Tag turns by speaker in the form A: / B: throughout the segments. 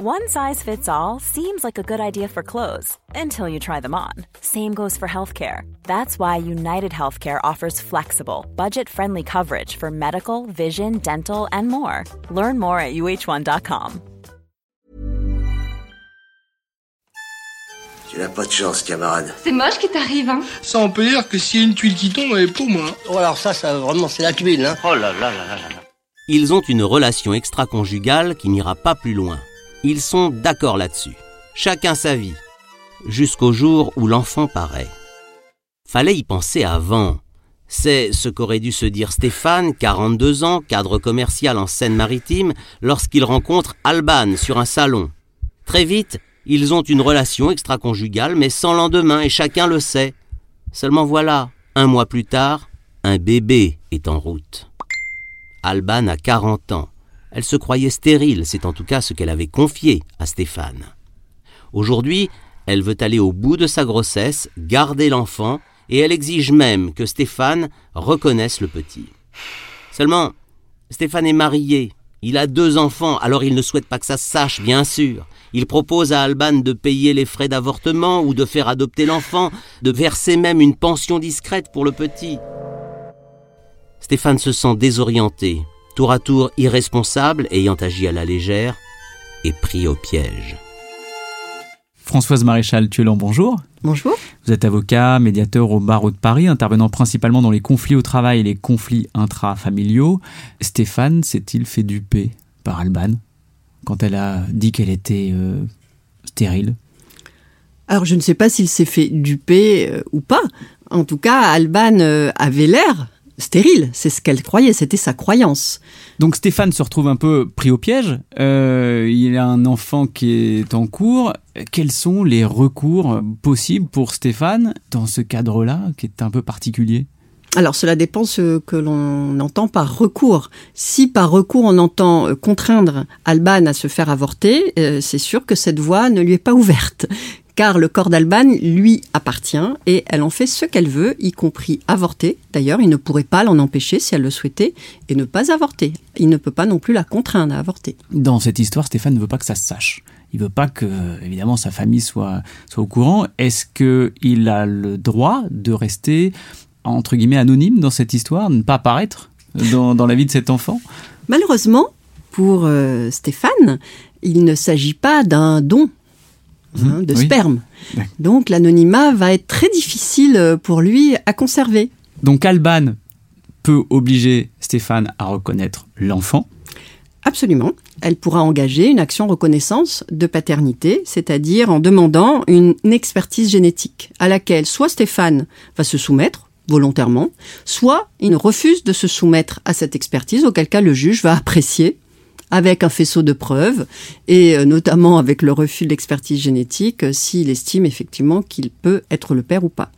A: One size fits all seems like a good idea for clothes until you try them on. Same goes for healthcare. That's why United Healthcare offers flexible, budget friendly coverage for medical, vision, dental, and more. Learn more at uh1.com.
B: Tu n'as pas de chance, camarade.
C: C'est moche qui t'arrive, hein
D: Ça, on peut dire que s'il y a une tuile qui tombe, elle est pour moi.
E: Oh, alors ça, ça vraiment, c'est la tuile, hein.
B: Oh là là là là là.
F: Ils ont une relation extra-conjugale qui n'ira pas plus loin. Ils sont d'accord là-dessus. Chacun sa vie. Jusqu'au jour où l'enfant paraît. Fallait y penser avant. C'est ce qu'aurait dû se dire Stéphane, 42 ans, cadre commercial en Seine-Maritime, lorsqu'il rencontre Alban sur un salon. Très vite, ils ont une relation extra-conjugale, mais sans lendemain, et chacun le sait. Seulement voilà, un mois plus tard, un bébé est en route. Alban a 40 ans. Elle se croyait stérile, c'est en tout cas ce qu'elle avait confié à Stéphane. Aujourd'hui, elle veut aller au bout de sa grossesse, garder l'enfant, et elle exige même que Stéphane reconnaisse le petit. Seulement, Stéphane est marié, il a deux enfants, alors il ne souhaite pas que ça se sache, bien sûr. Il propose à Alban de payer les frais d'avortement ou de faire adopter l'enfant, de verser même une pension discrète pour le petit. Stéphane se sent désorienté, tour à tour irresponsable, ayant agi à la légère, et pris au piège.
G: Françoise Maréchal Tuelan, bonjour.
H: Bonjour.
G: Vous êtes avocat, médiateur au barreau de Paris, intervenant principalement dans les conflits au travail et les conflits intrafamiliaux. Stéphane s'est-il fait duper par Alban quand elle a dit qu'elle était euh, stérile?
H: Alors je ne sais pas s'il s'est fait duper euh, ou pas. En tout cas, Alban euh, avait l'air stérile. C'est ce qu'elle croyait, c'était sa croyance.
G: Donc Stéphane se retrouve un peu pris au piège. Euh, il a un enfant qui est en cours. Quels sont les recours possibles pour Stéphane dans ce cadre-là, qui est un peu particulier?
H: Alors cela dépend ce que l'on entend par recours. Si par recours on entend euh, contraindre Alban à se faire avorter, euh, c'est sûr que cette voie ne lui est pas ouverte car le corps d'Alban lui appartient et elle en fait ce qu'elle veut, y compris avorter. D'ailleurs, il ne pourrait pas l'en empêcher si elle le souhaitait et ne pas avorter. Il ne peut pas non plus la contraindre à avorter.
G: Dans cette histoire, Stéphane ne veut pas que ça se sache. Il veut pas que, évidemment, sa famille soit, soit au courant. Est-ce qu'il a le droit de rester, entre guillemets, anonyme dans cette histoire, ne pas apparaître dans, dans la vie de cet enfant?
H: Malheureusement, pour euh, Stéphane, il ne s'agit pas d'un don hein, de
G: Oui.
H: sperme. Donc l'anonymat va être très difficile euh, pour lui à conserver.
G: Donc Alban peut obliger Stéphane à reconnaître l'enfant.
H: Absolument. Elle pourra engager une action reconnaissance de paternité, c'est-à-dire en demandant une expertise génétique à laquelle soit Stéphane va se soumettre volontairement, soit il refuse de se soumettre à cette expertise, auquel cas le juge va apprécier avec un faisceau de preuves et euh, notamment avec le refus de l'expertise génétique euh, s'il estime effectivement qu'il peut être le père ou pas.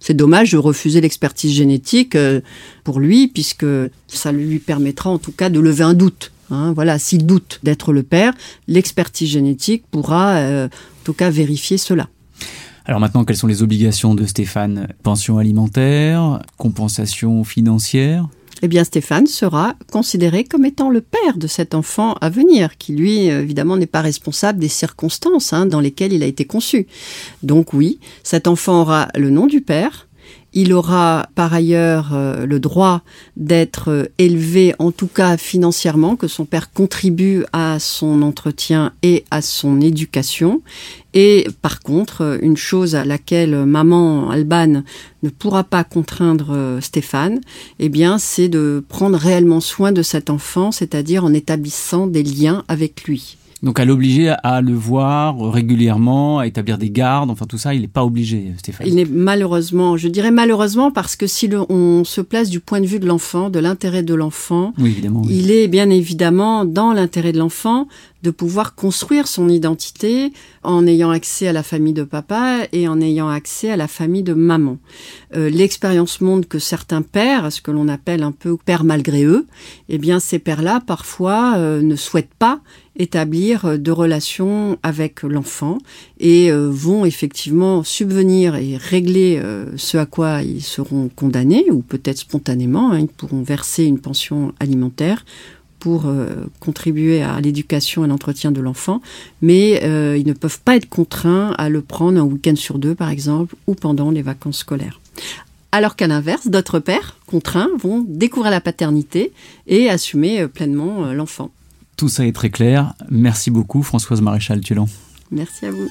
H: C'est dommage de refuser l'expertise génétique euh, pour lui, puisque ça lui permettra en tout cas de lever un doute. hein. voilà, s'il doute d'être le père, l'expertise génétique pourra en tout cas vérifier cela.
G: Alors maintenant, quelles sont les obligations de Stéphane? Pension alimentaire, compensation financière?
H: Eh bien, Stéphane sera considéré comme étant le père de cet enfant à venir, qui lui, évidemment, n'est pas responsable des circonstances hein, dans lesquelles il a été conçu. Donc oui, cet enfant aura le nom du père. Il aura par ailleurs euh, le droit d'être euh, élevé, en tout cas financièrement, que son père contribue à son entretien et à son éducation. Et par contre, euh, une chose à laquelle maman Alban ne pourra pas contraindre Stéphane, eh bien, c'est de prendre réellement soin de cet enfant, c'est-à-dire en établissant des liens avec lui.
G: Donc à l'obliger à le voir régulièrement, à établir des gardes, enfin tout ça, il n'est pas obligé, Stéphane.
H: Il n'est malheureusement, je dirais malheureusement parce que si le- on se place du point de vue de l'enfant, de l'intérêt de l'enfant,
G: Oui, évidemment. oui.
H: il est bien évidemment dans l'intérêt de l'enfant de pouvoir construire son identité en ayant accès à la famille de papa et en ayant accès à la famille de maman. Euh, L'expérience montre que certains pères, ce que l'on appelle un peu pères malgré eux, eh bien ces pères-là parfois euh, ne souhaitent pas établir euh, de relations avec l'enfant et vont effectivement subvenir et régler ce à quoi ils seront condamnés ou peut-être spontanément, hein, ils pourront verser une pension alimentaire pour euh, contribuer à l'éducation et l'entretien de l'enfant, mais euh, ils ne peuvent pas être contraints à le prendre un week-end sur deux, par exemple, ou pendant les vacances scolaires. Alors qu'à l'inverse, d'autres pères contraints vont découvrir la paternité et assumer euh, pleinement l'enfant.
G: Tout ça est très clair. Merci beaucoup, Françoise Maréchal-Tulan.
H: Merci à vous.